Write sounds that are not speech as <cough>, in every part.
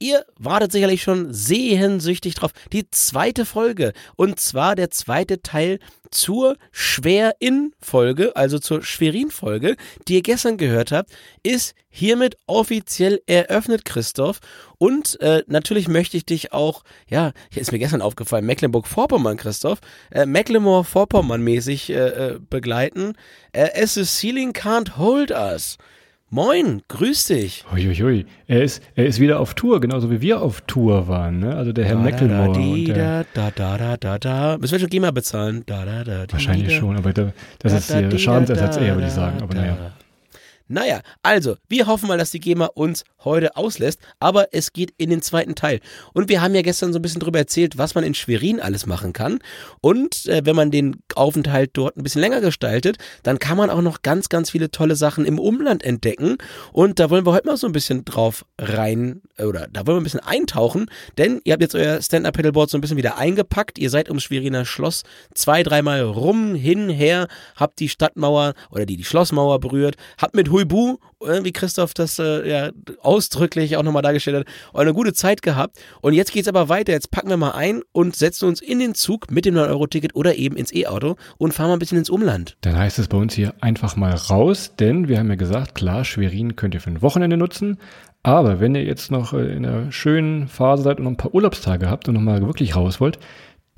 Ihr wartet sicherlich schon sehnsüchtig drauf. Die zweite Folge. Und zwar der zweite Teil zur Schwer-In-Folge, also zur Schwerin-Folge, die ihr gestern gehört habt, ist hiermit offiziell eröffnet, Christoph. Und äh, natürlich möchte ich dich auch, ja, hier ist mir gestern aufgefallen, Mecklenburg-Vorpommern, Christoph, äh, Mecklenburg-Vorpommern-mäßig äh, äh, begleiten. Äh, as the ceiling can't hold us. Moin, grüß dich. Uiuiui. Er ist, er ist wieder auf Tour, genauso wie wir auf Tour waren, ne? Also der Herr da, Mecklenburg. Da, der, da, da, da, da, da. Müssen wir schon GEMA bezahlen? Da, da, da, wahrscheinlich schon, aber da, das ist hier Schadensersatz eher, würde ich sagen. Aber naja. Naja, also, wir hoffen mal, dass die GEMA uns heute auslässt, aber es geht in den zweiten Teil. Und wir haben ja gestern so ein bisschen drüber erzählt, was man in Schwerin alles machen kann. Und äh, wenn man den Aufenthalt dort ein bisschen länger gestaltet, dann kann man auch noch ganz, ganz viele tolle Sachen im Umland entdecken. Und da wollen wir heute mal so ein bisschen drauf rein, oder da wollen wir ein bisschen eintauchen, denn ihr habt jetzt euer Stand-Up-Pedalboard so ein bisschen wieder eingepackt. Ihr seid ums Schweriner Schloss zwei, dreimal rum, hin, her, habt die Stadtmauer oder die, die Schlossmauer berührt, habt mit Huibu, äh, wie Christoph das äh, ja ausdrücklich auch nochmal dargestellt hat, eine gute Zeit gehabt. Und jetzt geht's aber weiter. Jetzt packen wir mal ein und setzen uns in den Zug mit dem 9-Euro-Ticket oder eben ins E-Auto und fahren mal ein bisschen ins Umland. Dann heißt es bei uns hier einfach mal raus, denn wir haben ja gesagt, klar, Schwerin könnt ihr für ein Wochenende nutzen. Aber wenn ihr jetzt noch äh, in einer schönen Phase seid und noch ein paar Urlaubstage habt und nochmal wirklich raus wollt,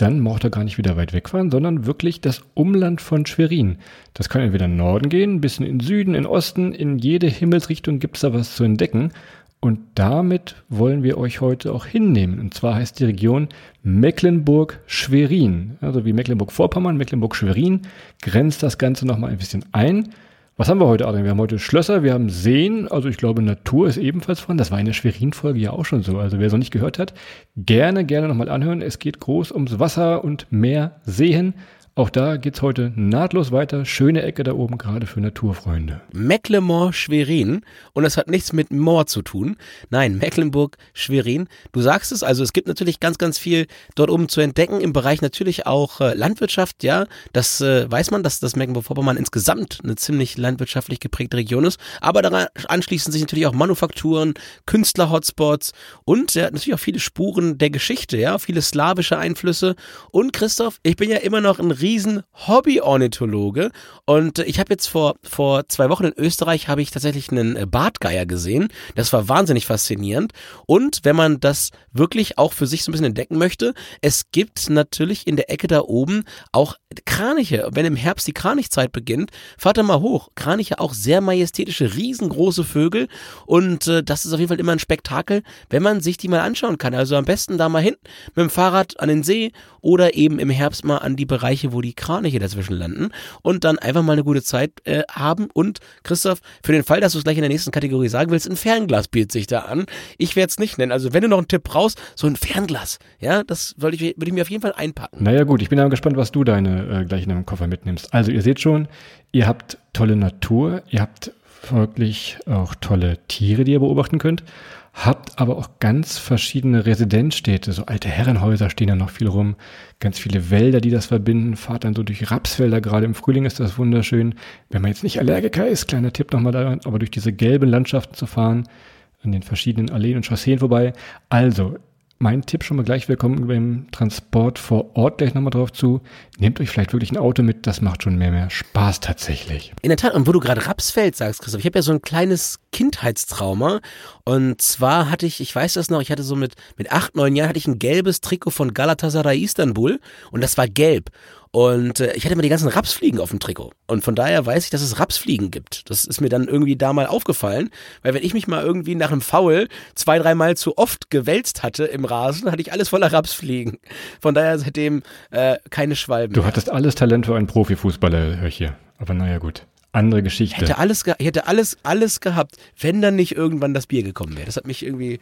dann braucht ihr gar nicht wieder weit wegfahren, sondern wirklich das Umland von Schwerin. Das kann entweder in Norden gehen, ein bisschen in Süden, in Osten, in jede Himmelsrichtung gibt es da was zu entdecken. Und damit wollen wir euch heute auch hinnehmen. Und zwar heißt die Region Mecklenburg-Schwerin. Also wie Mecklenburg-Vorpommern, Mecklenburg-Schwerin grenzt das Ganze nochmal ein bisschen ein. Was haben wir heute, Adrian? Wir haben heute Schlösser, wir haben Seen, also ich glaube, Natur ist ebenfalls von. Das war in der Schwerin-Folge ja auch schon so. Also wer es noch nicht gehört hat, gerne, gerne nochmal anhören. Es geht groß ums Wasser und Meer, Seen. Auch da geht's heute nahtlos weiter. Schöne Ecke da oben, gerade für Naturfreunde. Mecklenburg-Schwerin. Und das hat nichts mit Moor zu tun. Nein, Mecklenburg-Schwerin. Du sagst es, also es gibt natürlich ganz, ganz viel dort oben zu entdecken. Im Bereich natürlich auch äh, Landwirtschaft, ja. Das äh, weiß man, dass das Mecklenburg-Vorpommern insgesamt eine ziemlich landwirtschaftlich geprägte Region ist. Aber daran anschließen sich natürlich auch Manufakturen, Künstler-Hotspots und ja, natürlich auch viele Spuren der Geschichte, ja. Viele slawische Einflüsse. Und Christoph, ich bin ja immer noch ein riesen Hobby-Ornithologe und ich habe jetzt vor, vor zwei Wochen in Österreich habe ich tatsächlich einen äh, Bartgeier gesehen. Das war wahnsinnig faszinierend und wenn man das wirklich auch für sich so ein bisschen entdecken möchte, es gibt natürlich in der Ecke da oben auch Kraniche. Wenn im Herbst die Kranichzeit beginnt, fahrt da mal hoch. Kraniche auch sehr majestätische, riesengroße Vögel und äh, das ist auf jeden Fall immer ein Spektakel, wenn man sich die mal anschauen kann. Also am besten da mal hin mit dem Fahrrad an den See oder eben im Herbst mal an die Bereiche, wo die Kraniche dazwischen landen und dann einfach mal eine gute Zeit äh, haben. Und Christoph, für den Fall, dass du es gleich in der nächsten Kategorie sagen willst, ein Fernglas bietet sich da an. Ich werde es nicht nennen. Also wenn du noch einen Tipp brauchst, so ein Fernglas, ja, das würde ich, würde ich mir auf jeden Fall einpacken. Naja gut, ich bin aber gespannt, was du deine äh, gleich in deinem Koffer mitnimmst. Also ihr seht schon, ihr habt tolle Natur, ihr habt wirklich auch tolle Tiere, die ihr beobachten könnt habt aber auch ganz verschiedene Residenzstädte, so alte Herrenhäuser stehen da noch viel rum, ganz viele Wälder, die das verbinden, fahrt dann so durch Rapsfelder, gerade im Frühling ist das wunderschön. Wenn man jetzt nicht Allergiker ist, kleiner Tipp nochmal da, aber durch diese gelben Landschaften zu fahren, an den verschiedenen Alleen und Chausseen vorbei. Also, mein Tipp schon mal gleich, wir kommen beim Transport vor Ort gleich nochmal drauf zu. Nehmt euch vielleicht wirklich ein Auto mit, das macht schon mehr, mehr Spaß tatsächlich. In der Tat, und wo du gerade Rapsfeld sagst, Christoph, ich habe ja so ein kleines Kindheitstrauma und zwar hatte ich, ich weiß das noch, ich hatte so mit, mit acht, neun Jahren hatte ich ein gelbes Trikot von Galatasaray Istanbul und das war gelb. Und äh, ich hatte immer die ganzen Rapsfliegen auf dem Trikot. Und von daher weiß ich, dass es Rapsfliegen gibt. Das ist mir dann irgendwie da mal aufgefallen. Weil wenn ich mich mal irgendwie nach einem Foul zwei, dreimal zu oft gewälzt hatte im Rasen, hatte ich alles voller Rapsfliegen. Von daher seitdem äh, keine Schwalben. Du mehr. hattest alles Talent für einen Profifußballer, hör ich hier. Aber naja, gut. Andere Geschichte. Ich hätte alles, ich hätte alles, alles gehabt, wenn dann nicht irgendwann das Bier gekommen wäre. Das hat mich irgendwie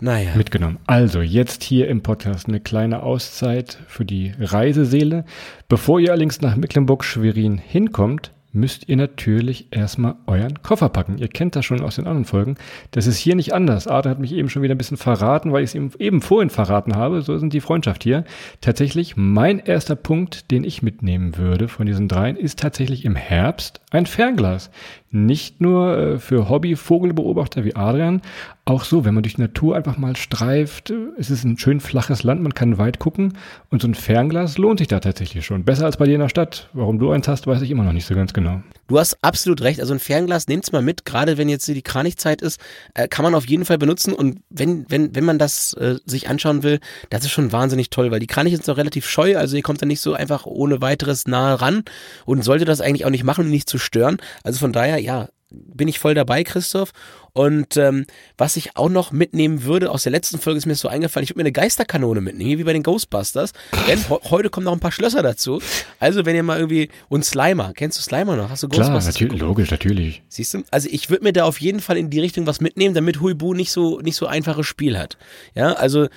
naja. mitgenommen. Also jetzt hier im Podcast eine kleine Auszeit für die Reiseseele. Bevor ihr allerdings nach Mecklenburg-Schwerin hinkommt, müsst ihr natürlich erstmal euren Koffer packen. Ihr kennt das schon aus den anderen Folgen. Das ist hier nicht anders. Arthur hat mich eben schon wieder ein bisschen verraten, weil ich es ihm eben vorhin verraten habe. So sind die Freundschaft hier. Tatsächlich, mein erster Punkt, den ich mitnehmen würde von diesen dreien, ist tatsächlich im Herbst ein Fernglas. Nicht nur äh, für Hobby-Vogelbeobachter wie Adrian, auch so, wenn man durch die Natur einfach mal streift, es ist ein schön flaches Land, man kann weit gucken und so ein Fernglas lohnt sich da tatsächlich schon. Besser als bei dir in der Stadt. Warum du eins hast, weiß ich immer noch nicht so ganz genau. Du hast absolut recht. Also ein Fernglas nehmt's mal mit. Gerade wenn jetzt die Kranichzeit ist, äh, kann man auf jeden Fall benutzen. Und wenn, wenn, wenn man das äh, sich anschauen will, das ist schon wahnsinnig toll, weil die Kraniche sind doch relativ scheu. Also ihr kommt da nicht so einfach ohne weiteres nahe ran und sollte das eigentlich auch nicht machen, um nicht zu stören. Also von daher, ja, bin ich voll dabei, Christoph. Und ähm, was ich auch noch mitnehmen würde, aus der letzten Folge ist mir so eingefallen, ich würde mir eine Geisterkanone mitnehmen, wie bei den Ghostbusters. Denn heute kommen noch ein paar Schlösser dazu. Also wenn ihr mal irgendwie, und Slimer, kennst du Slimer noch? Hast du Ghostbusters? Klar, natürlich, logisch, natürlich. Siehst du? Also ich würde mir da auf jeden Fall in die Richtung was mitnehmen, damit Huibu nicht so, nicht so einfaches Spiel hat. Ja, also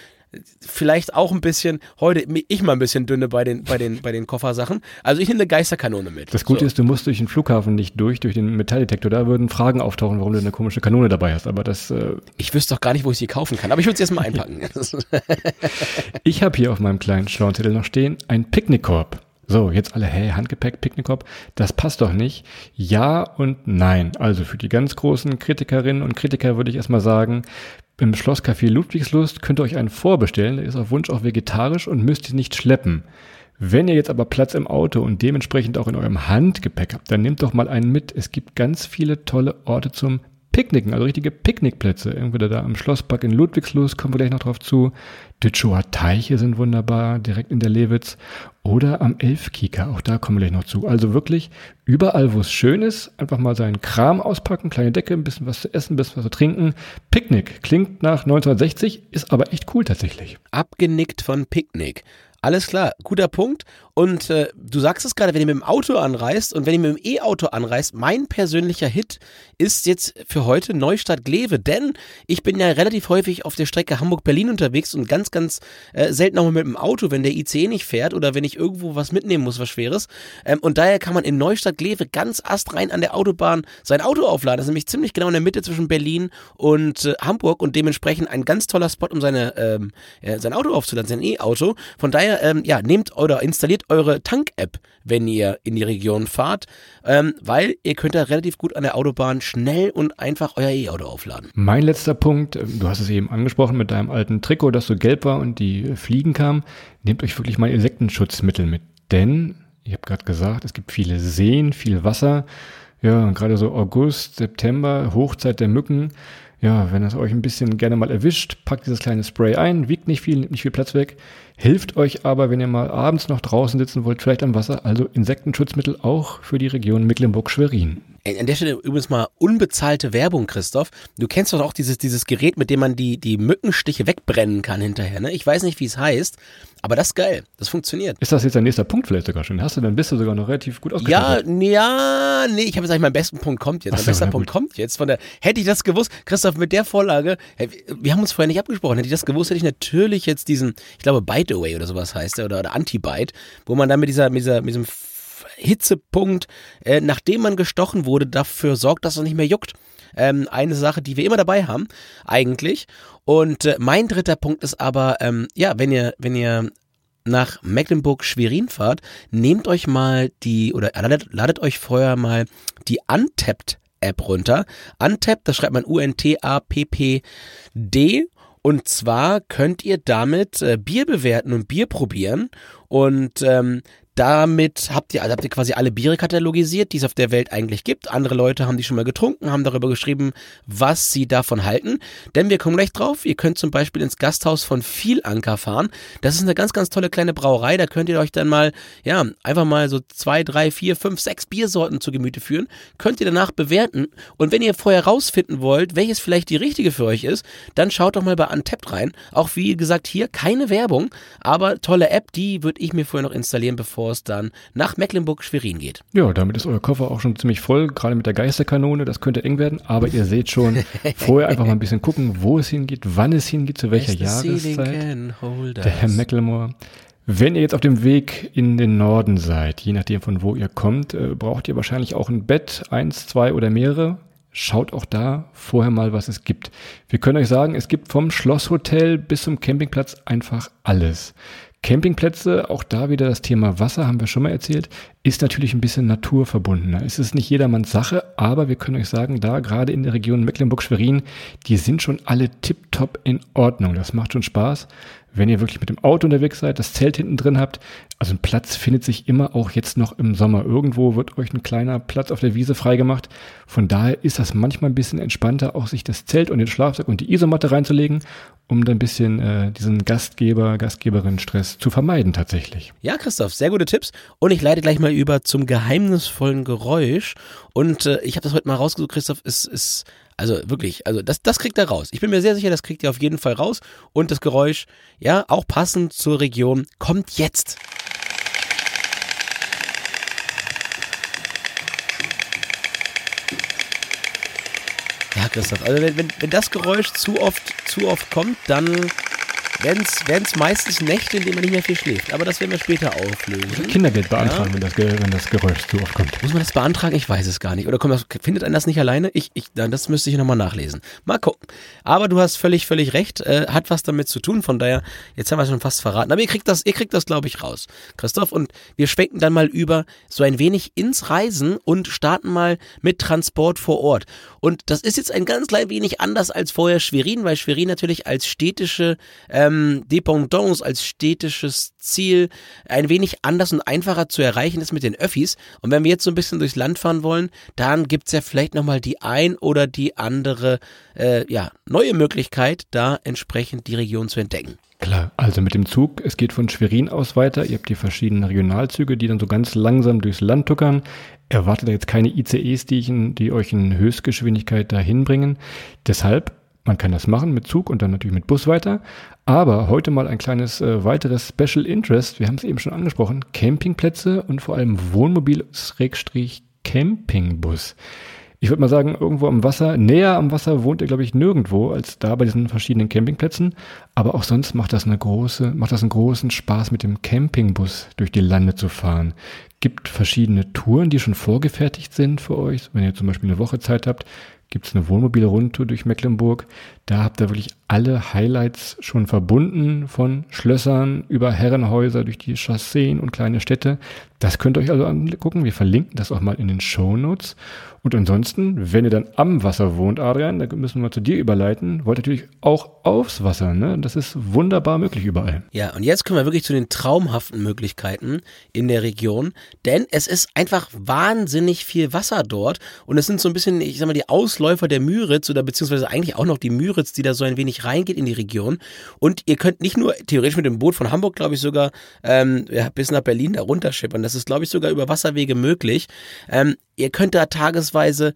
vielleicht auch ein bisschen, heute ich mal ein bisschen dünne bei den, bei den, bei den Koffersachen. Also ich nehme eine Geisterkanone mit. Das Gute so. ist, du musst durch den Flughafen nicht durch, durch den Metalldetektor. Da würden Fragen auftauchen, warum du eine komische Kanone dabei hast. Aber das. Äh ich wüsste doch gar nicht, wo ich sie kaufen kann. Aber ich würde sie erstmal einpacken. <laughs> <laughs> ich habe hier auf meinem kleinen schlauen Zettel noch stehen ein Picknickkorb. So, jetzt alle, hey, Handgepäck, Picknickkorb, das passt doch nicht. Ja und nein. Also für die ganz großen Kritikerinnen und Kritiker würde ich erstmal sagen, im Schlosscafé Ludwigslust könnt ihr euch einen vorbestellen, der ist auf Wunsch auch vegetarisch und müsst ihr nicht schleppen. Wenn ihr jetzt aber Platz im Auto und dementsprechend auch in eurem Handgepäck habt, dann nehmt doch mal einen mit. Es gibt ganz viele tolle Orte zum Picknicken, also richtige Picknickplätze. Entweder da am Schlosspark in Ludwigslust, kommen wir gleich noch drauf zu. Ditschower Teiche sind wunderbar, direkt in der Lewitz. Oder am Elfkieker, auch da kommen wir gleich noch zu. Also wirklich überall, wo es schön ist, einfach mal seinen Kram auspacken, kleine Decke, ein bisschen was zu essen, ein bisschen was zu trinken. Picknick klingt nach 1960, ist aber echt cool tatsächlich. Abgenickt von Picknick. Alles klar, guter Punkt. Und äh, du sagst es gerade, wenn ihr mit dem Auto anreist und wenn ihr mit dem E-Auto anreist, mein persönlicher Hit ist jetzt für heute Neustadt-Glewe, denn ich bin ja relativ häufig auf der Strecke Hamburg-Berlin unterwegs und ganz, ganz äh, selten auch mit dem Auto, wenn der ICE nicht fährt oder wenn ich irgendwo was mitnehmen muss, was Schweres. Ähm, und daher kann man in Neustadt-Glewe ganz astrein an der Autobahn sein Auto aufladen. Das ist nämlich ziemlich genau in der Mitte zwischen Berlin und äh, Hamburg und dementsprechend ein ganz toller Spot, um seine, ähm, ja, sein Auto aufzuladen, sein E-Auto. Von daher, ähm, ja, nehmt oder installiert eure Tank-App, wenn ihr in die Region fahrt, ähm, weil ihr könnt da relativ gut an der Autobahn schnell und einfach euer E-Auto aufladen. Mein letzter Punkt, ähm, du hast es eben angesprochen mit deinem alten Trikot, das so gelb war und die Fliegen kamen, nehmt euch wirklich mal Insektenschutzmittel mit, denn ich habe gerade gesagt, es gibt viele Seen, viel Wasser. Ja, gerade so August, September, Hochzeit der Mücken. Ja, wenn es euch ein bisschen gerne mal erwischt, packt dieses kleine Spray ein, wiegt nicht viel, nimmt nicht viel Platz weg, hilft euch aber, wenn ihr mal abends noch draußen sitzen wollt, vielleicht am Wasser, also Insektenschutzmittel auch für die Region Mecklenburg-Schwerin. An der Stelle übrigens mal unbezahlte Werbung, Christoph. Du kennst doch auch dieses, dieses Gerät, mit dem man die, die Mückenstiche wegbrennen kann hinterher, ne? Ich weiß nicht, wie es heißt, aber das ist geil. Das funktioniert. Ist das jetzt dein nächster Punkt vielleicht sogar schon? Hast du, dann bist du sogar noch relativ gut ausgestattet. Ja, ja, nee, ich habe gesagt, mein besten Punkt kommt jetzt. Mein so, bester Punkt kommt jetzt. Von der, hätte ich das gewusst, Christoph, mit der Vorlage, wir haben uns vorher nicht abgesprochen, hätte ich das gewusst, hätte ich natürlich jetzt diesen, ich glaube, Bite Away oder sowas heißt der, oder, oder Anti-Bite, wo man dann mit dieser, mit dieser, mit diesem Hitzepunkt, äh, nachdem man gestochen wurde, dafür sorgt, dass es nicht mehr juckt. Ähm, eine Sache, die wir immer dabei haben, eigentlich. Und äh, mein dritter Punkt ist aber, ähm, ja, wenn ihr, wenn ihr nach Mecklenburg-Schwerin fahrt, nehmt euch mal die, oder ladet, ladet euch vorher mal die Untapped App runter. Untapped, das schreibt man U-N-T-A-P-P-D. Und zwar könnt ihr damit äh, Bier bewerten und Bier probieren. Und ähm, damit habt ihr, also habt ihr quasi alle Biere katalogisiert, die es auf der Welt eigentlich gibt. Andere Leute haben die schon mal getrunken, haben darüber geschrieben, was sie davon halten. Denn wir kommen gleich drauf. Ihr könnt zum Beispiel ins Gasthaus von Vielanker fahren. Das ist eine ganz, ganz tolle kleine Brauerei. Da könnt ihr euch dann mal, ja, einfach mal so zwei, drei, vier, fünf, sechs Biersorten zu Gemüte führen. Könnt ihr danach bewerten. Und wenn ihr vorher rausfinden wollt, welches vielleicht die richtige für euch ist, dann schaut doch mal bei Untapped rein. Auch wie gesagt, hier keine Werbung, aber tolle App, die würde ich mir vorher noch installieren, bevor es dann nach Mecklenburg-Schwerin geht. Ja, damit ist euer Koffer auch schon ziemlich voll, gerade mit der Geisterkanone. Das könnte eng werden, aber ihr seht schon, <laughs> vorher einfach mal ein bisschen gucken, wo es hingeht, wann es hingeht, zu welcher Jahreszeit. Der Herr Mecklemore. Wenn ihr jetzt auf dem Weg in den Norden seid, je nachdem von wo ihr kommt, äh, braucht ihr wahrscheinlich auch ein Bett, eins, zwei oder mehrere. Schaut auch da vorher mal, was es gibt. Wir können euch sagen, es gibt vom Schlosshotel bis zum Campingplatz einfach alles. Campingplätze, auch da wieder das Thema Wasser, haben wir schon mal erzählt, ist natürlich ein bisschen naturverbundener. Es ist nicht jedermanns Sache, aber wir können euch sagen, da gerade in der Region Mecklenburg-Schwerin, die sind schon alle tiptop in Ordnung. Das macht schon Spaß wenn ihr wirklich mit dem Auto unterwegs seid, das Zelt hinten drin habt, also ein Platz findet sich immer auch jetzt noch im Sommer. Irgendwo wird euch ein kleiner Platz auf der Wiese freigemacht. Von daher ist das manchmal ein bisschen entspannter, auch sich das Zelt und den Schlafsack und die Isomatte reinzulegen, um dann ein bisschen äh, diesen Gastgeber, Gastgeberin-Stress zu vermeiden tatsächlich. Ja, Christoph, sehr gute Tipps. Und ich leite gleich mal über zum geheimnisvollen Geräusch. Und äh, ich habe das heute mal rausgesucht, Christoph, ist, ist also wirklich, also das, das kriegt er raus. Ich bin mir sehr sicher, das kriegt ihr auf jeden Fall raus. Und das Geräusch, ja, auch passend zur Region, kommt jetzt. Ja, Christoph, also wenn, wenn, wenn das Geräusch zu oft, zu oft kommt, dann werden es meistens Nächte, in denen man nicht mehr viel schläft. Aber das werden wir später auflösen. Kindergeld beantragen, ja. wenn, das, wenn das Geräusch zu oft kommt. Muss man das beantragen? Ich weiß es gar nicht. Oder kommt das, findet einen das nicht alleine? Ich, ich, das müsste ich nochmal nachlesen. Mal gucken. Aber du hast völlig, völlig recht. Äh, hat was damit zu tun. Von daher, jetzt haben wir es schon fast verraten. Aber ihr kriegt das, ihr kriegt das, glaube ich, raus. Christoph. Und wir schwenken dann mal über so ein wenig ins Reisen und starten mal mit Transport vor Ort. Und das ist jetzt ein ganz klein wenig anders als vorher Schwerin, weil Schwerin natürlich als städtische ähm, Dependance, als städtisches Ziel ein wenig anders und einfacher zu erreichen ist mit den Öffis. Und wenn wir jetzt so ein bisschen durchs Land fahren wollen, dann gibt's ja vielleicht nochmal die ein oder die andere äh, ja, neue Möglichkeit, da entsprechend die Region zu entdecken. Klar, also mit dem Zug, es geht von Schwerin aus weiter. Ihr habt die verschiedenen Regionalzüge, die dann so ganz langsam durchs Land tuckern. Erwartet jetzt keine ICEs, die, in, die euch in Höchstgeschwindigkeit dahin bringen. Deshalb, man kann das machen mit Zug und dann natürlich mit Bus weiter. Aber heute mal ein kleines äh, weiteres Special Interest. Wir haben es eben schon angesprochen. Campingplätze und vor allem Wohnmobil-Campingbus. Ich würde mal sagen, irgendwo am Wasser, näher am Wasser wohnt ihr, glaube ich, nirgendwo als da bei diesen verschiedenen Campingplätzen. Aber auch sonst macht das eine große, macht das einen großen Spaß, mit dem Campingbus durch die Lande zu fahren. Gibt verschiedene Touren, die schon vorgefertigt sind für euch. Wenn ihr zum Beispiel eine Woche Zeit habt, gibt es eine Wohnmobilrundtour durch Mecklenburg. Da habt ihr wirklich alle Highlights schon verbunden, von Schlössern über Herrenhäuser durch die Chausseen und kleine Städte. Das könnt ihr euch also angucken. Wir verlinken das auch mal in den Show Notes. Und ansonsten, wenn ihr dann am Wasser wohnt, Adrian, da müssen wir zu dir überleiten, wollt natürlich auch aufs Wasser. Ne? Das ist wunderbar möglich überall. Ja, und jetzt kommen wir wirklich zu den traumhaften Möglichkeiten in der Region, denn es ist einfach wahnsinnig viel Wasser dort und es sind so ein bisschen, ich sag mal, die Ausläufer der Müritz oder beziehungsweise eigentlich auch noch die Müritz, die da so ein wenig reingeht in die Region. Und ihr könnt nicht nur theoretisch mit dem Boot von Hamburg, glaube ich, sogar ähm, ja, bis nach Berlin da runterschippern. Das ist, glaube ich, sogar über Wasserwege möglich. Ähm, ihr könnt da tagesweise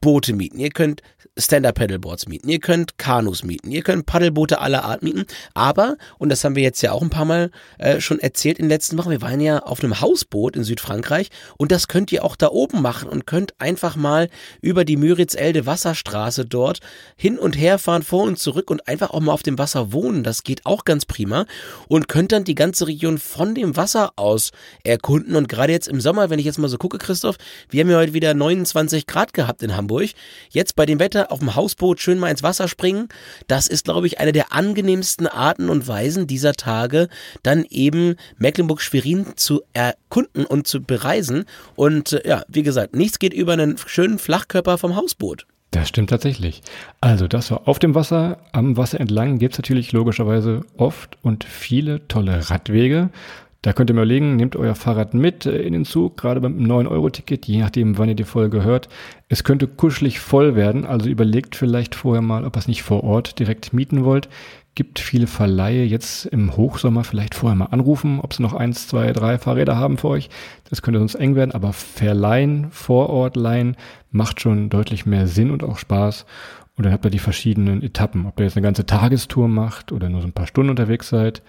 Boote mieten, ihr könnt Stand-Up-Paddleboards mieten, ihr könnt Kanus mieten, ihr könnt Paddelboote aller Art mieten, aber, und das haben wir jetzt ja auch ein paar Mal äh, schon erzählt in den letzten Wochen, wir waren ja auf einem Hausboot in Südfrankreich und das könnt ihr auch da oben machen und könnt einfach mal über die Müritz-Elde Wasserstraße dort hin und her fahren, vor und zurück und einfach auch mal auf dem Wasser wohnen, das geht auch ganz prima und könnt dann die ganze Region von dem Wasser aus erkunden. Und gerade jetzt im Sommer, wenn ich jetzt mal so gucke, Christoph, wir haben ja heute wieder 29 Grad gehabt in Hamburg, Jetzt bei dem Wetter auf dem Hausboot schön mal ins Wasser springen. Das ist, glaube ich, eine der angenehmsten Arten und Weisen dieser Tage, dann eben Mecklenburg-Schwerin zu erkunden und zu bereisen. Und äh, ja, wie gesagt, nichts geht über einen schönen Flachkörper vom Hausboot. Das stimmt tatsächlich. Also das war auf dem Wasser, am Wasser entlang gibt es natürlich logischerweise oft und viele tolle Radwege. Da könnt ihr mir überlegen, nehmt euer Fahrrad mit äh, in den Zug, gerade beim 9-Euro-Ticket, je nachdem, wann ihr die Folge hört. Es könnte kuschelig voll werden, also überlegt vielleicht vorher mal, ob ihr es nicht vor Ort direkt mieten wollt. Gibt viele Verleihe jetzt im Hochsommer vielleicht vorher mal anrufen, ob sie noch eins, zwei, drei Fahrräder haben für euch. Das könnte sonst eng werden, aber verleihen, vor Ort leihen, macht schon deutlich mehr Sinn und auch Spaß. Und dann habt ihr die verschiedenen Etappen, ob ihr jetzt eine ganze Tagestour macht oder nur so ein paar Stunden unterwegs seid.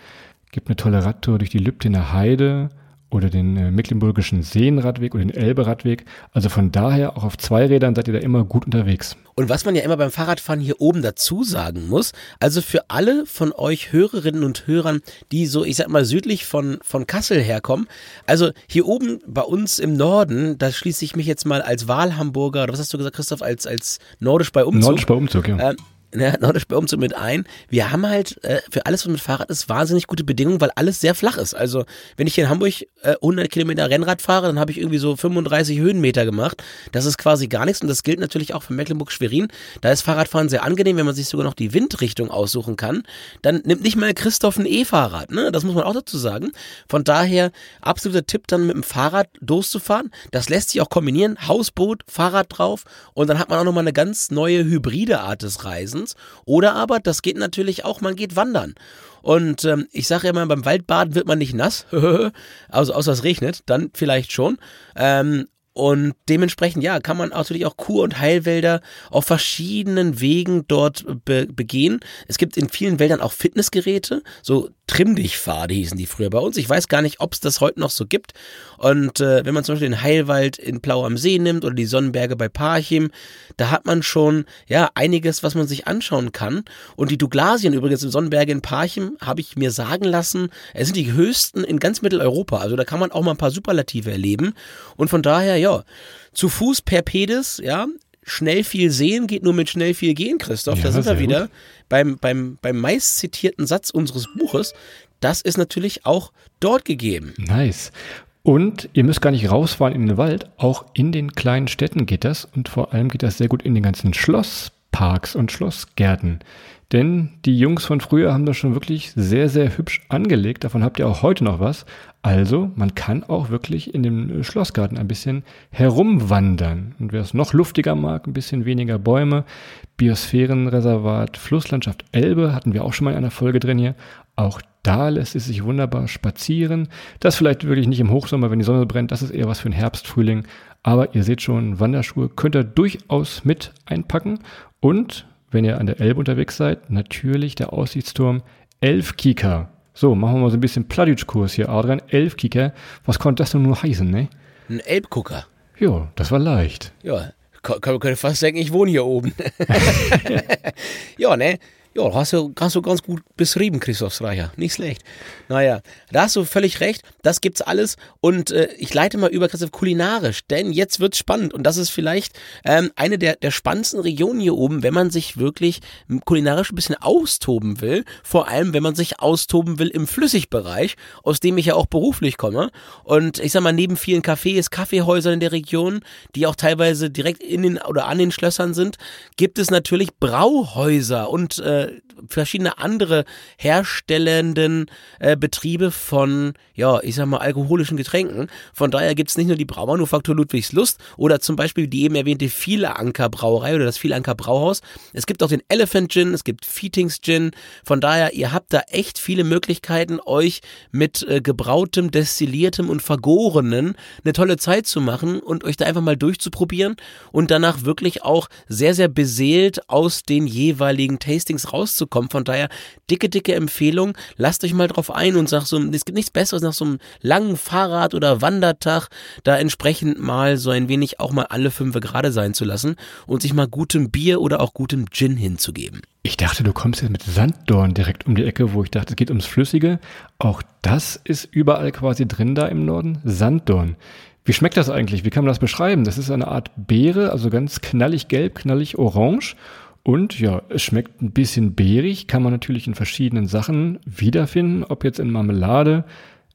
Gibt eine tolle Radtour durch die Lübtener Heide oder den äh, Mecklenburgischen Seenradweg oder den Elberadweg. Also von daher auch auf zwei Rädern seid ihr da immer gut unterwegs. Und was man ja immer beim Fahrradfahren hier oben dazu sagen muss, also für alle von euch Hörerinnen und Hörern, die so, ich sag mal, südlich von, von Kassel herkommen, also hier oben bei uns im Norden, da schließe ich mich jetzt mal als Wahlhamburger, oder was hast du gesagt, Christoph, als, als Nordisch bei Umzug. Nordisch bei Umzug, ja. Äh, ne, <laughs> Nordisch bei Umzug mit ein. Wir haben halt äh, für alles, was mit Fahrrad ist, wahnsinnig gute Bedingungen, weil alles sehr flach ist. Also wenn ich hier in Hamburg äh, 100 Kilometer Rennrad fahre, dann habe ich irgendwie so 35 Höhenmeter gemacht. Das ist quasi gar nichts und das gilt natürlich auch für Mecklenburg-Schwerin. Da ist Fahrradfahren sehr angenehm, wenn man sich sogar noch die Windrichtung aussuchen kann. Dann nimmt nicht mal Christoph ein E-Fahrrad, ne? Das muss man auch dazu sagen. Von daher absoluter Tipp, dann mit dem Fahrrad loszufahren. Das lässt sich auch kombinieren. Hausboot, Fahrrad drauf und dann hat man auch nochmal eine ganz neue hybride Art des Reisens. Oder aber, das geht natürlich auch, man geht wandern. Und ähm, ich sage immer, beim Waldbaden wird man nicht nass, <laughs> also außer es regnet, dann vielleicht schon. Ähm, und dementsprechend, ja, kann man natürlich auch Kur- und Heilwälder auf verschiedenen Wegen dort be begehen. Es gibt in vielen Wäldern auch Fitnessgeräte, so Trimm-Dich-Pfade hießen die früher bei uns. Ich weiß gar nicht, ob es das heute noch so gibt. Und äh, wenn man zum Beispiel den Heilwald in Plau am See nimmt oder die Sonnenberge bei Parchim, da hat man schon ja einiges, was man sich anschauen kann. Und die Douglasien übrigens in Sonnenberge in Parchim habe ich mir sagen lassen, es sind die höchsten in ganz Mitteleuropa. Also da kann man auch mal ein paar Superlative erleben. Und von daher, ja, zu Fuß per Pedis, ja, schnell viel sehen geht nur mit schnell viel gehen, Christoph. Ja, da sind wir wieder gut. beim, beim, beim meist zitierten Satz unseres Buches. Das ist natürlich auch dort gegeben. Nice. Und ihr müsst gar nicht rausfahren in den Wald. Auch in den kleinen Städten geht das. Und vor allem geht das sehr gut in den ganzen Schlossparks und Schlossgärten. Denn die Jungs von früher haben das schon wirklich sehr, sehr hübsch angelegt. Davon habt ihr auch heute noch was. Also, man kann auch wirklich in dem Schlossgarten ein bisschen herumwandern. Und wer es noch luftiger mag, ein bisschen weniger Bäume. Biosphärenreservat, Flusslandschaft Elbe hatten wir auch schon mal in einer Folge drin hier. Auch da lässt es sich wunderbar spazieren. Das vielleicht wirklich nicht im Hochsommer, wenn die Sonne brennt. Das ist eher was für den Herbst, Frühling. Aber ihr seht schon, Wanderschuhe könnt ihr durchaus mit einpacken. Und wenn ihr an der Elbe unterwegs seid, natürlich der Aussichtsturm Elfkika. So, machen wir mal so ein bisschen Plattdeutsch-Kurs hier, Adrian. Elfkika. Was konnte das denn nur heißen, ne? Ein Elbgucker. Jo, das war leicht. Ja, kann, könnte fast denken, ich wohne hier oben. <laughs> ja, ne? Ja, hast du, hast du ganz gut beschrieben, Christoph Streicher. Nicht schlecht. Naja, da hast du völlig recht. Das gibt's alles. Und äh, ich leite mal über, Christoph, kulinarisch. Denn jetzt wird's spannend. Und das ist vielleicht ähm, eine der, der spannendsten Regionen hier oben, wenn man sich wirklich kulinarisch ein bisschen austoben will. Vor allem, wenn man sich austoben will im Flüssigbereich, aus dem ich ja auch beruflich komme. Und ich sag mal, neben vielen Cafés, Kaffeehäusern in der Region, die auch teilweise direkt in den oder an den Schlössern sind, gibt es natürlich Brauhäuser und äh, verschiedene andere herstellenden äh, Betriebe von, ja, ich sag mal, alkoholischen Getränken. Von daher gibt es nicht nur die Braumanufaktur Ludwigslust oder zum Beispiel die eben erwähnte Vielanker Brauerei oder das Vielanker Brauhaus. Es gibt auch den Elephant Gin, es gibt Feetings Gin. Von daher, ihr habt da echt viele Möglichkeiten, euch mit äh, gebrautem, destilliertem und vergorenen eine tolle Zeit zu machen und euch da einfach mal durchzuprobieren und danach wirklich auch sehr, sehr beseelt aus den jeweiligen Tastings rauszukommen. Von daher dicke, dicke Empfehlung. Lasst euch mal drauf ein und sagt so, es gibt nichts Besseres nach so einem langen Fahrrad- oder Wandertag, da entsprechend mal so ein wenig auch mal alle fünf gerade sein zu lassen und sich mal gutem Bier oder auch gutem Gin hinzugeben. Ich dachte, du kommst jetzt mit Sanddorn direkt um die Ecke, wo ich dachte, es geht ums Flüssige. Auch das ist überall quasi drin da im Norden. Sanddorn. Wie schmeckt das eigentlich? Wie kann man das beschreiben? Das ist eine Art Beere, also ganz knallig gelb, knallig orange. Und ja, es schmeckt ein bisschen beerig, kann man natürlich in verschiedenen Sachen wiederfinden, ob jetzt in Marmelade,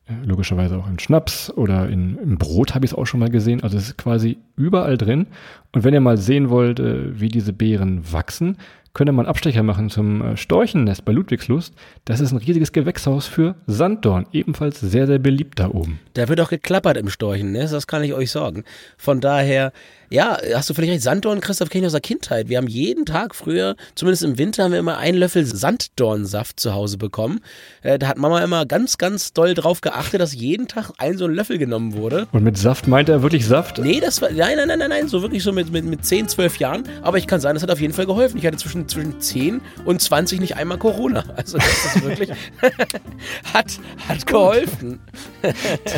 äh, logischerweise auch in Schnaps oder in, im Brot habe ich es auch schon mal gesehen. Also es ist quasi überall drin. Und wenn ihr mal sehen wollt, äh, wie diese Beeren wachsen, könnt ihr mal einen Abstecher machen zum äh, Storchennest bei Ludwigslust. Das ist ein riesiges Gewächshaus für Sanddorn, ebenfalls sehr, sehr beliebt da oben. Da wird auch geklappert im Storchennest, das kann ich euch sagen. Von daher, ja, hast du völlig recht. Sanddorn, Christoph, kenne ich aus der Kindheit. Wir haben jeden Tag früher, zumindest im Winter, haben wir immer einen Löffel Sanddornsaft zu Hause bekommen. Äh, da hat Mama immer ganz, ganz doll drauf geachtet, dass jeden Tag ein so ein Löffel genommen wurde. Und mit Saft meint er wirklich Saft? Nee, das war, nein, nein, nein, nein, nein, so wirklich so mit, mit, mit 10, 12 Jahren. Aber ich kann sagen, das hat auf jeden Fall geholfen. Ich hatte zwischen, zwischen 10 und 20 nicht einmal Corona. Also das ist wirklich, <laughs> hat, hat geholfen.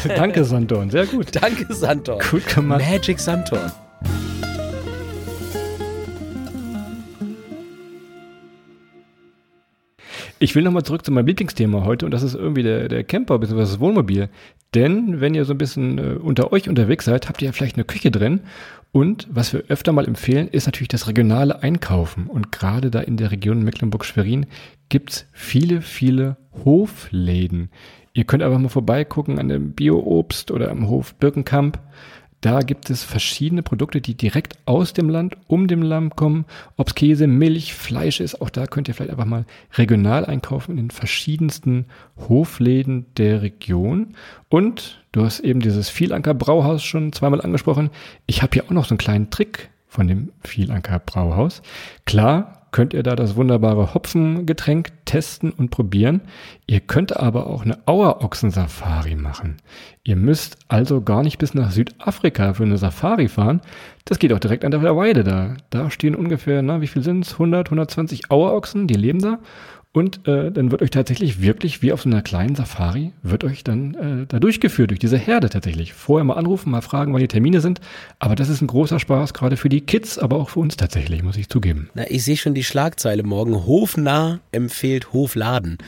Danke, Santorn. Sehr gut. Danke, Santorn. Gut gemacht. Magic Santorn. Ich will nochmal zurück zu meinem Lieblingsthema heute und das ist irgendwie der, der Camper bzw. das Wohnmobil. Denn wenn ihr so ein bisschen äh, unter euch unterwegs seid, habt ihr ja vielleicht eine Küche drin. Und was wir öfter mal empfehlen, ist natürlich das regionale Einkaufen. Und gerade da in der Region Mecklenburg-Schwerin gibt's viele, viele Hofläden. Ihr könnt einfach mal vorbeigucken an dem Bio-Obst oder am Hof Birkenkamp. Da gibt es verschiedene Produkte, die direkt aus dem Land, um dem Land kommen. Ob es Käse, Milch, Fleisch ist, auch da könnt ihr vielleicht einfach mal regional einkaufen in den verschiedensten Hofläden der Region. Und du hast eben dieses Vielanker Brauhaus schon zweimal angesprochen. Ich habe hier auch noch so einen kleinen Trick von dem Vielanker Brauhaus. Klar, könnt ihr da das wunderbare Hopfengetränk testen und probieren. Ihr könnt aber auch eine Auerochsen-Safari machen. Ihr müsst also gar nicht bis nach Südafrika für eine Safari fahren. Das geht auch direkt an der Weide da. Da stehen ungefähr, na, wie viel sind es? 100, 120 Auerochsen, die leben da. Und äh, dann wird euch tatsächlich wirklich, wie auf so einer kleinen Safari, wird euch dann äh, da durchgeführt, durch diese Herde tatsächlich. Vorher mal anrufen, mal fragen, wann die Termine sind. Aber das ist ein großer Spaß, gerade für die Kids, aber auch für uns tatsächlich, muss ich zugeben. Na, ich sehe schon die Schlagzeile morgen. Hofnah empfiehlt Hofladen.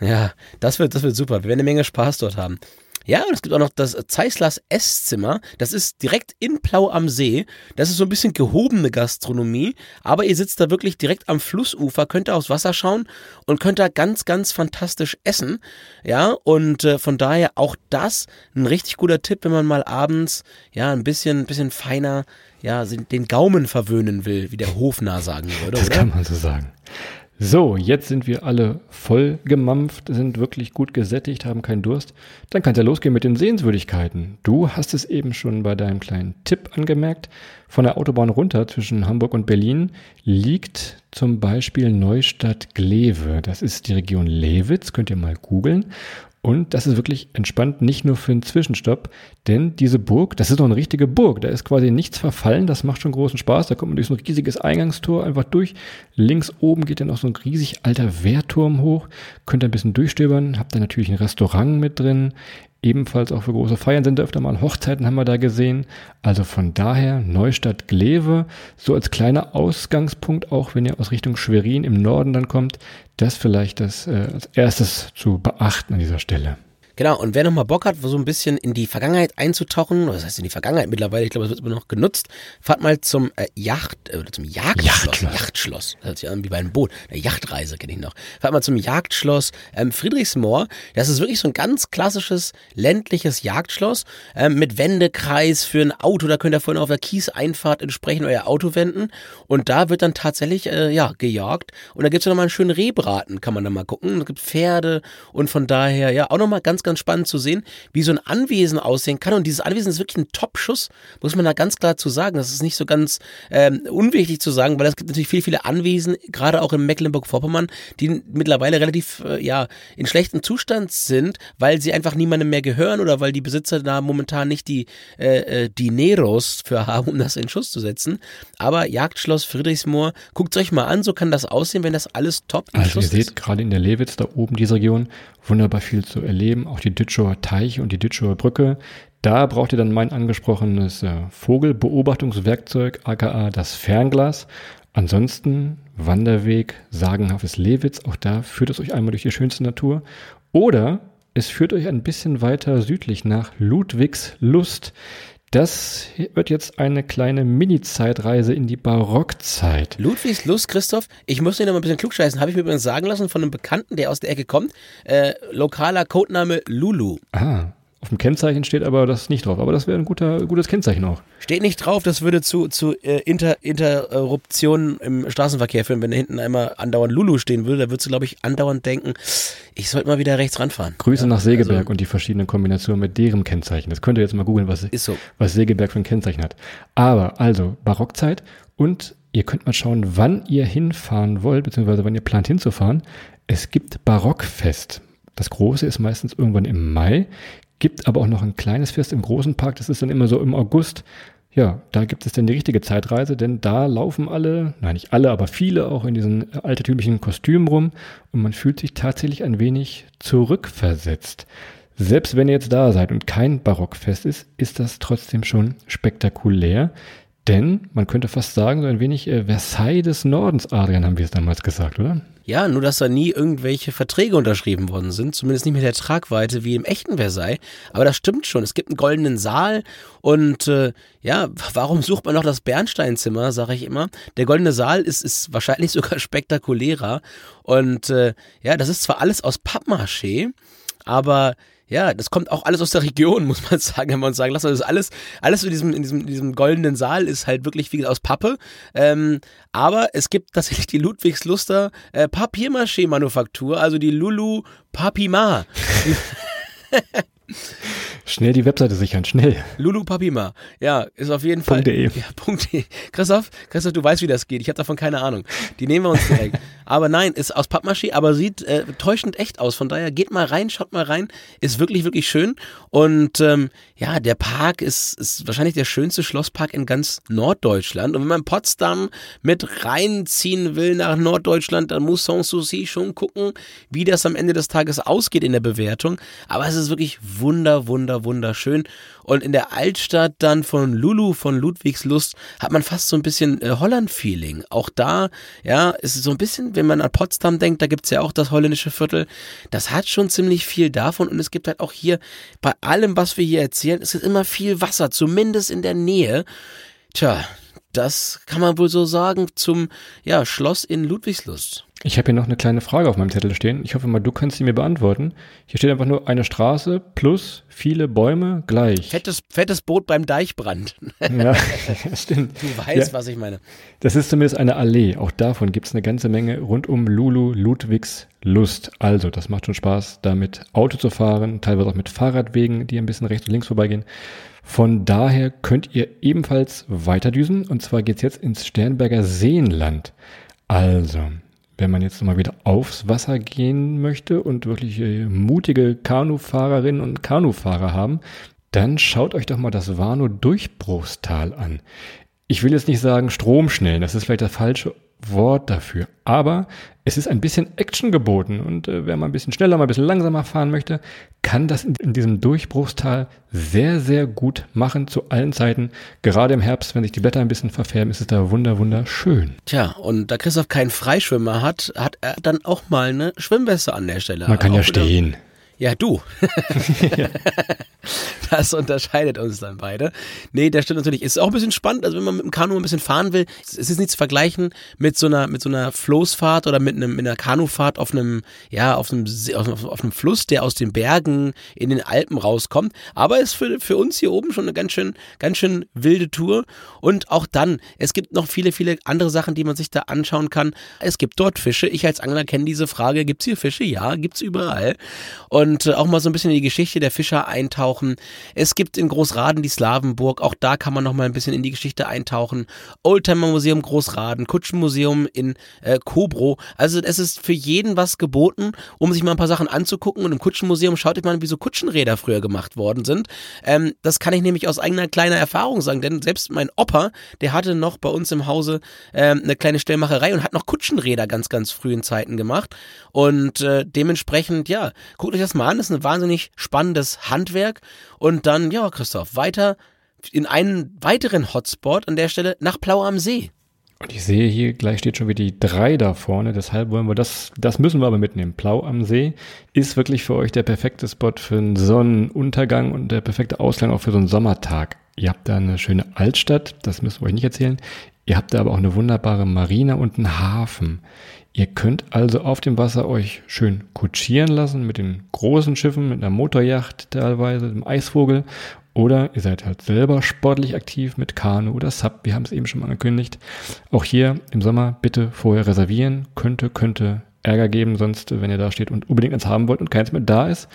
Ähm, ja, das wird, das wird super. Wir werden eine Menge Spaß dort haben. Ja, und es gibt auch noch das Zeislers Esszimmer. Das ist direkt in Plau am See. Das ist so ein bisschen gehobene Gastronomie, aber ihr sitzt da wirklich direkt am Flussufer, könnt da aufs Wasser schauen und könnt da ganz, ganz fantastisch essen. Ja, und äh, von daher auch das ein richtig guter Tipp, wenn man mal abends ja ein bisschen, bisschen feiner ja, den Gaumen verwöhnen will, wie der Hofnah sagen würde, das oder? kann man so sagen. So, jetzt sind wir alle voll gemampft, sind wirklich gut gesättigt, haben keinen Durst. Dann kann es ja losgehen mit den Sehenswürdigkeiten. Du hast es eben schon bei deinem kleinen Tipp angemerkt. Von der Autobahn runter zwischen Hamburg und Berlin liegt zum Beispiel Neustadt Glewe. Das ist die Region Lewitz, könnt ihr mal googeln. Und das ist wirklich entspannt, nicht nur für einen Zwischenstopp, denn diese Burg, das ist doch eine richtige Burg. Da ist quasi nichts verfallen, das macht schon großen Spaß. Da kommt man durch so ein riesiges Eingangstor einfach durch. Links oben geht dann auch so ein riesig alter Wehrturm hoch. Könnt ihr ein bisschen durchstöbern, habt da natürlich ein Restaurant mit drin. Ebenfalls auch für große Feiern sind da öfter mal Hochzeiten haben wir da gesehen. Also von daher Neustadt Glewe, so als kleiner Ausgangspunkt, auch wenn ihr aus Richtung Schwerin im Norden dann kommt, das vielleicht das äh, als erstes zu beachten an dieser Stelle. Genau, und wer nochmal Bock hat, so ein bisschen in die Vergangenheit einzutauchen, was heißt in die Vergangenheit mittlerweile, ich glaube, es wird immer noch genutzt, fahrt mal zum äh, Yacht, äh, oder zum Jagdschloss. Yachtschloss. Yachtschloss. Das hört sich an wie bei einem Boot. Eine Yachtreise kenne ich noch. Fahrt mal zum Jagdschloss ähm, Friedrichsmoor. Das ist wirklich so ein ganz klassisches ländliches Jagdschloss ähm, mit Wendekreis für ein Auto. Da könnt ihr vorhin auf der Kieseinfahrt entsprechend euer Auto wenden. Und da wird dann tatsächlich, äh, ja, gejagt. Und da gibt's ja nochmal einen schönen Rehbraten, kann man da mal gucken. Da gibt Pferde und von daher, ja, auch nochmal ganz, ganz spannend zu sehen, wie so ein Anwesen aussehen kann. Und dieses Anwesen ist wirklich ein Top-Schuss, muss man da ganz klar zu sagen. Das ist nicht so ganz ähm, unwichtig zu sagen, weil es gibt natürlich viele, viele Anwesen, gerade auch in Mecklenburg-Vorpommern, die mittlerweile relativ äh, ja in schlechtem Zustand sind, weil sie einfach niemandem mehr gehören oder weil die Besitzer da momentan nicht die äh, äh, Dineros für haben, um das in Schuss zu setzen. Aber Jagdschloss Friedrichsmoor, guckt euch mal an, so kann das aussehen, wenn das alles top in Also ihr seht gerade in der Lewitz da oben diese Region wunderbar viel zu erleben, auch die Ditschauer Teiche und die Ditschauer Brücke. Da braucht ihr dann mein angesprochenes äh, Vogelbeobachtungswerkzeug, aka das Fernglas. Ansonsten Wanderweg, sagenhaftes Lewitz, auch da führt es euch einmal durch die schönste Natur. Oder es führt euch ein bisschen weiter südlich nach Ludwigslust. Das wird jetzt eine kleine Mini-Zeitreise in die Barockzeit. Ludwigs Lust, Christoph, ich muss dir noch mal ein bisschen klugscheißen. Habe ich mir übrigens sagen lassen von einem Bekannten, der aus der Ecke kommt. Äh, lokaler Codename Lulu. Ah, auf dem Kennzeichen steht aber das nicht drauf. Aber das wäre ein guter, gutes Kennzeichen auch. Steht nicht drauf, das würde zu, zu äh, Inter, Interruptionen im Straßenverkehr führen. Wenn da hinten einmal andauernd Lulu stehen würde, da würdest du, glaube ich, andauernd denken, ich sollte mal wieder rechts ranfahren. Grüße ja, nach Segeberg also, und die verschiedenen Kombinationen mit deren Kennzeichen. Das könnt ihr jetzt mal googeln, was, so. was Segeberg für ein Kennzeichen hat. Aber also Barockzeit und ihr könnt mal schauen, wann ihr hinfahren wollt, beziehungsweise wann ihr plant hinzufahren. Es gibt Barockfest. Das große ist meistens irgendwann im Mai. Gibt aber auch noch ein kleines Fest im großen Park, das ist dann immer so im August. ja, da gibt es denn die richtige Zeitreise, denn da laufen alle, nein nicht alle, aber viele auch in diesen altertümlichen Kostümen rum und man fühlt sich tatsächlich ein wenig zurückversetzt. Selbst wenn ihr jetzt da seid und kein Barockfest ist, ist das trotzdem schon spektakulär. Denn man könnte fast sagen, so ein wenig äh, Versailles des Nordens, Adrian, haben wir es damals gesagt, oder? Ja, nur dass da nie irgendwelche Verträge unterschrieben worden sind, zumindest nicht mit der Tragweite wie im echten Versailles. Aber das stimmt schon. Es gibt einen goldenen Saal und äh, ja, warum sucht man noch das Bernsteinzimmer, sage ich immer. Der goldene Saal ist, ist wahrscheinlich <laughs> sogar spektakulärer. Und äh, ja, das ist zwar alles aus Pappmaché, aber ja, das kommt auch alles aus der Region, <laughs> muss man sagen, wenn man sagen, lass uns das alles, alles in diesem, in diesem, in diesem goldenen Saal ist halt wirklich viel aus Pappe. Ähm, aber es gibt tatsächlich die Ludwigsluster äh, Papiermaché-Manufaktur, also die Lulu Papima. <laughs> <laughs> Schnell die Webseite sichern, schnell. Lulu Papima. Ja, ist auf jeden Fall. .de. Ja, .de. Christoph, Christoph, du weißt, wie das geht. Ich habe davon keine Ahnung. Die nehmen wir uns direkt. aber nein, ist aus Pappmaché, aber sieht äh, täuschend echt aus. Von daher geht mal rein, schaut mal rein. Ist wirklich, wirklich schön. Und ähm, ja, der Park ist, ist wahrscheinlich der schönste Schlosspark in ganz Norddeutschland. Und wenn man Potsdam mit reinziehen will nach Norddeutschland, dann muss Sanssouci schon gucken, wie das am Ende des Tages ausgeht in der Bewertung. Aber es ist wirklich wunder, wunder, wunderschön. Und in der Altstadt dann von Lulu, von Ludwigslust, hat man fast so ein bisschen äh, Holland-Feeling. Auch da, ja, ist es so ein bisschen, wenn man an Potsdam denkt, da gibt's ja auch das holländische Viertel. Das hat schon ziemlich viel davon. Und es gibt halt auch hier, bei allem, was wir hier erzählen, es ist immer viel Wasser, zumindest in der Nähe. Tja, das kann man wohl so sagen zum ja, Schloss in Ludwigslust. Ich habe hier noch eine kleine Frage auf meinem Zettel stehen. Ich hoffe mal, du kannst sie mir beantworten. Hier steht einfach nur eine Straße plus viele Bäume gleich. Fettes, fettes Boot beim Deichbrand. <laughs> Ja, <laughs> stimmt. Du weißt, Ja. was ich meine. Das ist zumindest eine Allee. Auch davon gibt es eine ganze Menge rund um Lulu Ludwigs Lust. Also, das macht schon Spaß, da mit Auto zu fahren, teilweise auch mit Fahrradwegen, die ein bisschen rechts und links vorbeigehen. Von daher könnt ihr ebenfalls weiterdüsen. Und zwar geht's jetzt ins Sternberger Seenland. Also, wenn man jetzt mal wieder aufs Wasser gehen möchte und wirklich äh, mutige Kanufahrerinnen und Kanufahrer haben, dann schaut euch doch mal das Warnow Durchbruchstal an. Ich will jetzt nicht sagen Stromschnellen, das ist vielleicht das falsche Wort dafür, aber es ist ein bisschen Action geboten und äh, wer mal ein bisschen schneller, mal ein bisschen langsamer fahren möchte, kann das in, in diesem Durchbruchstal sehr, sehr gut machen zu allen Zeiten. Gerade im Herbst, wenn sich die Blätter ein bisschen verfärben, ist es da wunder, wunderschön. Tja, und da Christoph keinen Freischwimmer hat, hat er dann auch mal eine Schwimmweste an der Stelle. Man kann ja wieder- stehen. Ja, du. <laughs> <laughs> Das unterscheidet uns dann beide. Nee, das stimmt natürlich. Ist auch ein bisschen spannend. Also wenn man mit dem Kanu ein bisschen fahren will, es ist nicht zu vergleichen mit so einer, mit so einer Floßfahrt oder mit einem, mit einer Kanufahrt auf einem, ja, auf einem, auf, auf einem Fluss, der aus den Bergen in den Alpen rauskommt. Aber ist für, für uns hier oben schon eine ganz schön, ganz schön wilde Tour. Und auch dann, es gibt noch viele, viele andere Sachen, die man sich da anschauen kann. Es gibt dort Fische. Ich als Angler kenne diese Frage. Gibt's hier Fische? Ja, gibt's überall. Und äh, auch mal so ein bisschen in die Geschichte der Fischer eintauchen. Es gibt in Großraden die Slawenburg, auch da kann man noch mal ein bisschen in die Geschichte eintauchen. Oldtimer Museum Großraden, Kutschenmuseum in äh, Kobro. Also es ist für jeden was geboten, um sich mal ein paar Sachen anzugucken. Und im Kutschenmuseum schaut euch mal, wie so Kutschenräder früher gemacht worden sind. Ähm, das kann ich nämlich aus eigener kleiner Erfahrung sagen, denn selbst mein Opa, der hatte noch bei uns im Hause ähm, eine kleine Stellmacherei und hat noch Kutschenräder ganz, ganz frühen Zeiten gemacht. Und äh, dementsprechend, ja, guckt euch das mal an, das ist ein wahnsinnig spannendes Handwerk. Und dann, ja, Christoph, weiter in einen weiteren Hotspot an der Stelle nach Plau am See. Und ich sehe hier, gleich steht schon wieder die drei da vorne, deshalb wollen wir das, das müssen wir aber mitnehmen. Plau am See ist wirklich für euch der perfekte Spot für einen Sonnenuntergang und der perfekte Ausgang auch für so einen Sommertag. Ihr habt da eine schöne Altstadt, das müssen wir euch nicht erzählen. Ihr habt da aber auch eine wunderbare Marina und einen Hafen. Ihr könnt also auf dem Wasser euch schön kutschieren lassen mit den großen Schiffen, mit einer Motorjacht teilweise, dem Eisvogel. Oder ihr seid halt selber sportlich aktiv mit Kanu oder Sub, wir haben es eben schon mal angekündigt. Auch hier im Sommer bitte vorher reservieren. Könnte, könnte Ärger geben, sonst, wenn ihr da steht und unbedingt eins haben wollt und keins mehr da ist.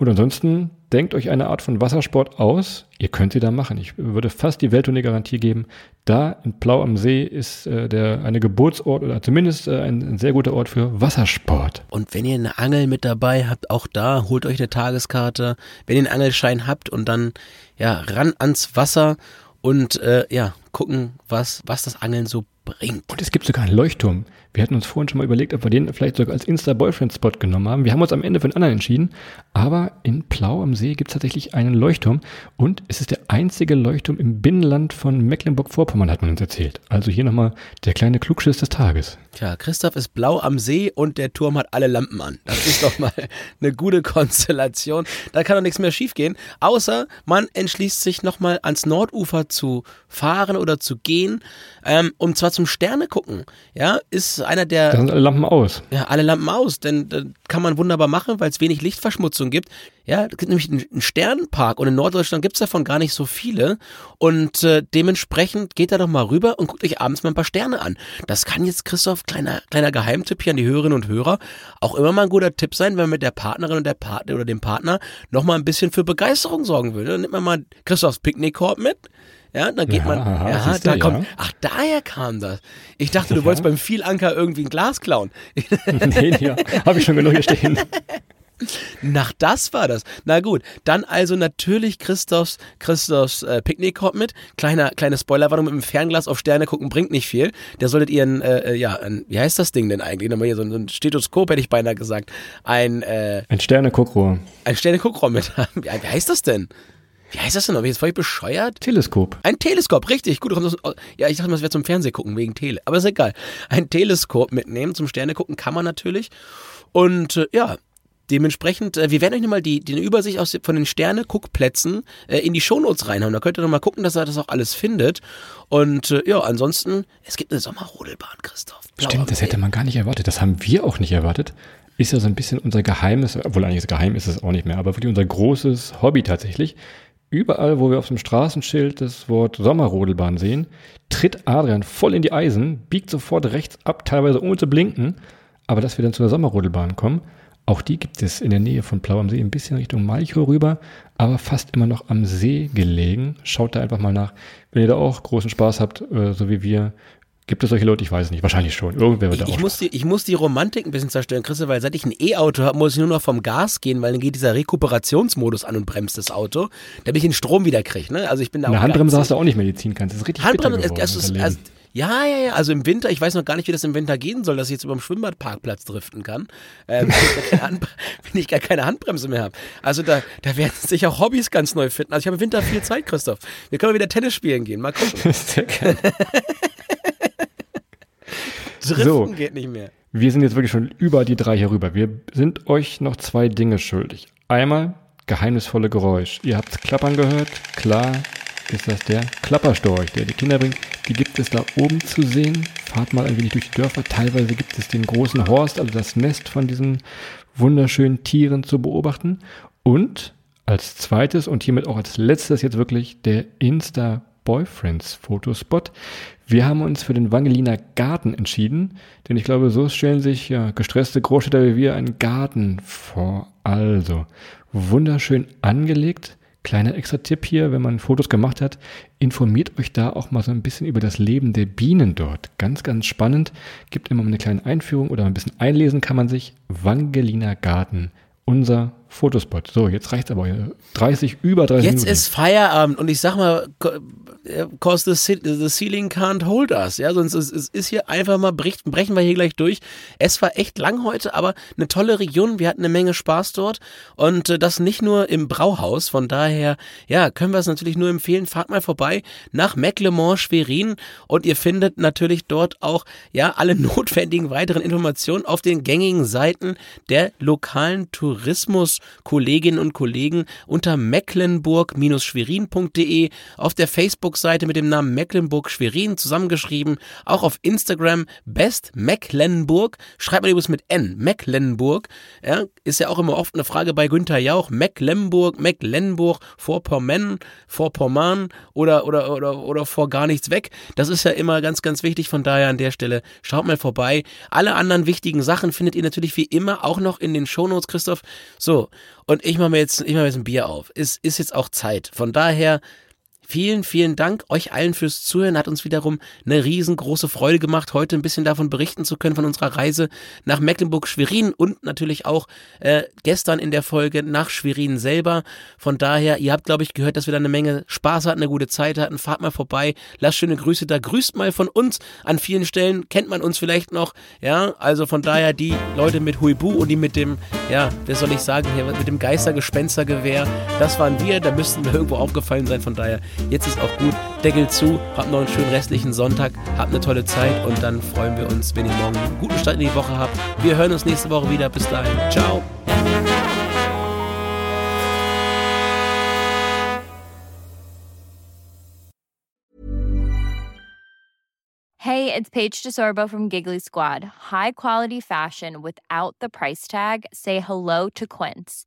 Und ansonsten denkt euch eine Art von Wassersport aus. Ihr könnt sie da machen. Ich würde fast die Welttournee-Garantie geben. Da in Plau am See ist äh, der eine Geburtsort oder zumindest äh, ein, ein sehr guter Ort für Wassersport. Und wenn ihr eine Angel mit dabei habt, auch da holt euch eine Tageskarte. Wenn ihr einen Angelschein habt und dann ja ran ans Wasser und äh, ja, gucken, was, was das Angeln so bringt. Und es gibt sogar einen Leuchtturm. Wir hatten uns vorhin schon mal überlegt, ob wir den vielleicht sogar als Insta-Boyfriend-Spot genommen haben. Wir haben uns am Ende für einen anderen entschieden. Aber in Plau am See gibt es tatsächlich einen Leuchtturm. Und es ist der einzige Leuchtturm im Binnenland von Mecklenburg-Vorpommern, hat man uns erzählt. Also hier nochmal der kleine Klugschiss des Tages. Tja, Christoph ist blau am See und der Turm hat alle Lampen an. Das ist doch mal <laughs> eine gute Konstellation. Da kann doch nichts mehr schiefgehen. Außer man entschließt sich nochmal ans Nordufer zu fahren oder zu gehen. Ähm, und zwar zum Sterne gucken. Ja, ist einer der. Da sind alle Lampen aus. Ja, alle Lampen aus, denn da kann man wunderbar machen, weil es wenig Lichtverschmutzung gibt. Ja, es gibt nämlich einen Sternenpark und in Norddeutschland gibt es davon gar nicht so viele. Und äh, dementsprechend geht da doch mal rüber und guckt euch abends mal ein paar Sterne an. Das kann jetzt, Christoph, kleiner, kleiner Geheimtipp hier an die Hörerinnen und Hörer, auch immer mal ein guter Tipp sein, wenn man mit der Partnerin und der Partner oder dem Partner noch mal ein bisschen für Begeisterung sorgen will. Dann nimmt man mal Christophs Picknickkorb mit. Ja, dann geht Ja, man. aha, Ja, da kommt. ja. Ach, daher kam das. Ich dachte, du wolltest beim Vielanker irgendwie ein Glas klauen. <laughs> nee, ja, habe ich schon genug hier stehen. <laughs> Nach das war das. Na gut, dann also natürlich Christophs, Christophs äh, Picknickkorb mit. Kleiner, kleine Spoilerwarnung mit dem Fernglas auf Sterne gucken bringt nicht viel. Der solltet ihr ein, äh, ja, ein, wie heißt das Ding denn eigentlich? Nochmal hier so ein, Stethoskop hätte ich beinahe gesagt. Ein, äh, Ein Sterne-Guckrohr. ein Sterne-Guckrohr mit <laughs> haben. Wie, wie heißt das denn? Wie heißt das denn? Ich jetzt völlig bescheuert? Teleskop. Ein Teleskop, richtig. Gut, du kommst aus, ja, ich dachte mal, es wäre zum Fernseh gucken, wegen Tele. Aber ist egal. Ein Teleskop mitnehmen zum Sterne gucken kann man natürlich. Und äh, ja, dementsprechend, äh, wir werden euch nochmal die, die Übersicht aus, von den Sterne-Guckplätzen äh, in die Shownotes reinhauen. Da könnt ihr nochmal gucken, dass ihr das auch alles findet. Und äh, ja, ansonsten, es gibt eine Sommerrodelbahn, Christoph. Blau am Stimmt, das hätte man gar nicht erwartet. Das haben wir auch nicht erwartet. Ist ja so ein bisschen unser Geheimnis, obwohl eigentlich Geheim ist es auch nicht mehr, aber wirklich unser großes Hobby tatsächlich. Überall, wo wir auf dem Straßenschild das Wort Sommerrodelbahn sehen, tritt Adrian voll in die Eisen, biegt sofort rechts ab, teilweise ohne zu blinken. Aber dass wir dann zu der Sommerrodelbahn kommen, auch die gibt es in der Nähe von Plau am See, ein bisschen Richtung Malchow rüber, aber fast immer noch am See gelegen. Schaut da einfach mal nach. Wenn ihr da auch großen Spaß habt, äh, so wie wir, gibt es solche Leute, ich weiß es nicht, wahrscheinlich schon. Irgendwer wird da Ich, auch ich, muss die, ich muss die Romantik ein bisschen zerstören, Christoph, weil seit ich ein E-Auto habe, muss ich nur noch vom Gas gehen, weil dann geht dieser Rekuperationsmodus an und bremst das Auto, damit ich den Strom wieder kriege. Ne? Also ich bin da Eine Handbremse hast du auch nicht mehr, ziehen kannst. Das ist richtig Handbremse, bitter es, geworden, es Leben. ja, ja, ja, also im Winter, ich weiß noch gar nicht, wie das im Winter gehen soll, dass ich jetzt über dem Schwimmbadparkplatz driften kann, ähm, <laughs> wenn, ich gar keine Handbremse mehr habe. Also da, da werden sich auch Hobbys ganz neu finden. Also ich habe im Winter viel Zeit, Christoph. Wir können wieder Tennis spielen gehen, mal gucken. <laughs> Sehr geil. <laughs> Driften So. geht nicht mehr. Wir sind jetzt wirklich schon über die drei hier rüber. Wir sind euch noch zwei Dinge schuldig. Einmal geheimnisvolle Geräusch. Ihr habt Klappern gehört. Klar ist das der Klapperstorch, der die Kinder bringt. Die gibt es da oben zu sehen. Fahrt mal ein wenig durch die Dörfer. Teilweise gibt es den großen Horst, also das Nest von diesen wunderschönen Tieren zu beobachten. Und als zweites und hiermit auch als letztes jetzt wirklich der Insta Boyfriends Fotospot. Wir haben uns für den Wangeliner Garten entschieden, denn ich glaube, so stellen sich ja gestresste Großstädter wie wir einen Garten vor. Also, wunderschön angelegt. Kleiner extra Tipp hier, wenn man Fotos gemacht hat, informiert euch da auch mal so ein bisschen über das Leben der Bienen dort. Ganz, ganz spannend. Gibt immer mal eine kleine Einführung oder ein bisschen einlesen kann man sich. Wangeliner Garten, unser Fotospot. So, jetzt reicht's aber. 30, über 30 Jetzt Minuten. ist Feierabend und ich sag mal, cause the, the ceiling can't hold us. Ja, sonst ist, ist, ist hier einfach mal, bricht, brechen wir hier gleich durch. Es war echt lang heute, aber eine tolle Region. Wir hatten eine Menge Spaß dort und äh, das nicht nur im Brauhaus. Von daher, ja, können wir es natürlich nur empfehlen. Fahrt mal vorbei nach Mecklemont-Schwerin und ihr findet natürlich dort auch, ja, alle <laughs> notwendigen weiteren Informationen auf den gängigen Seiten der lokalen Tourismus-Kolleginnen und Kollegen unter mecklenburg-schwerin.de, auf der Facebook-Seite mit dem Namen Mecklenburg-Schwerin zusammengeschrieben, auch auf Instagram Best Mecklenburg, schreibt man übrigens mit N, Mecklenburg, ja, ist ja auch immer oft eine Frage bei Günther Jauch, Mecklenburg, Mecklenburg, Vorpommern, Vorpommern oder, oder, oder, oder vor gar nichts weg. Das ist ja immer ganz, ganz wichtig, von daher an der Stelle schaut mal vorbei. Alle anderen wichtigen Sachen findet ihr natürlich wie immer auch noch in den Shownotes, Christoph. So, und ich mache mir jetzt, ich mache mir jetzt ein Bier auf. Es ist jetzt auch Zeit. Von daher Vielen, vielen Dank euch allen fürs Zuhören. Hat uns wiederum eine riesengroße Freude gemacht, heute ein bisschen davon berichten zu können, von unserer Reise nach Mecklenburg-Schwerin und natürlich auch äh, gestern in der Folge nach Schwerin selber. Von daher, ihr habt, glaube ich, gehört, dass wir da eine Menge Spaß hatten, eine gute Zeit hatten. Fahrt mal vorbei, lasst schöne Grüße da. Grüßt mal von uns. An vielen Stellen kennt man uns vielleicht noch. Ja, also von daher die Leute mit Huibu und die mit dem, ja, wer soll ich sagen, hier mit dem Geistergespenstergewehr. Das waren wir. Da müssten wir irgendwo aufgefallen sein. Von daher, jetzt ist auch gut. Deckel zu. Habt noch einen schönen restlichen Sonntag. Habt eine tolle Zeit und dann freuen wir uns, wenn ihr morgen einen guten Start in die Woche habt. Wir hören uns nächste Woche wieder. Bis dahin. Ciao. Hey, it's Paige DeSorbo from Giggly Squad. High quality fashion without the price tag. Say hello to Quince.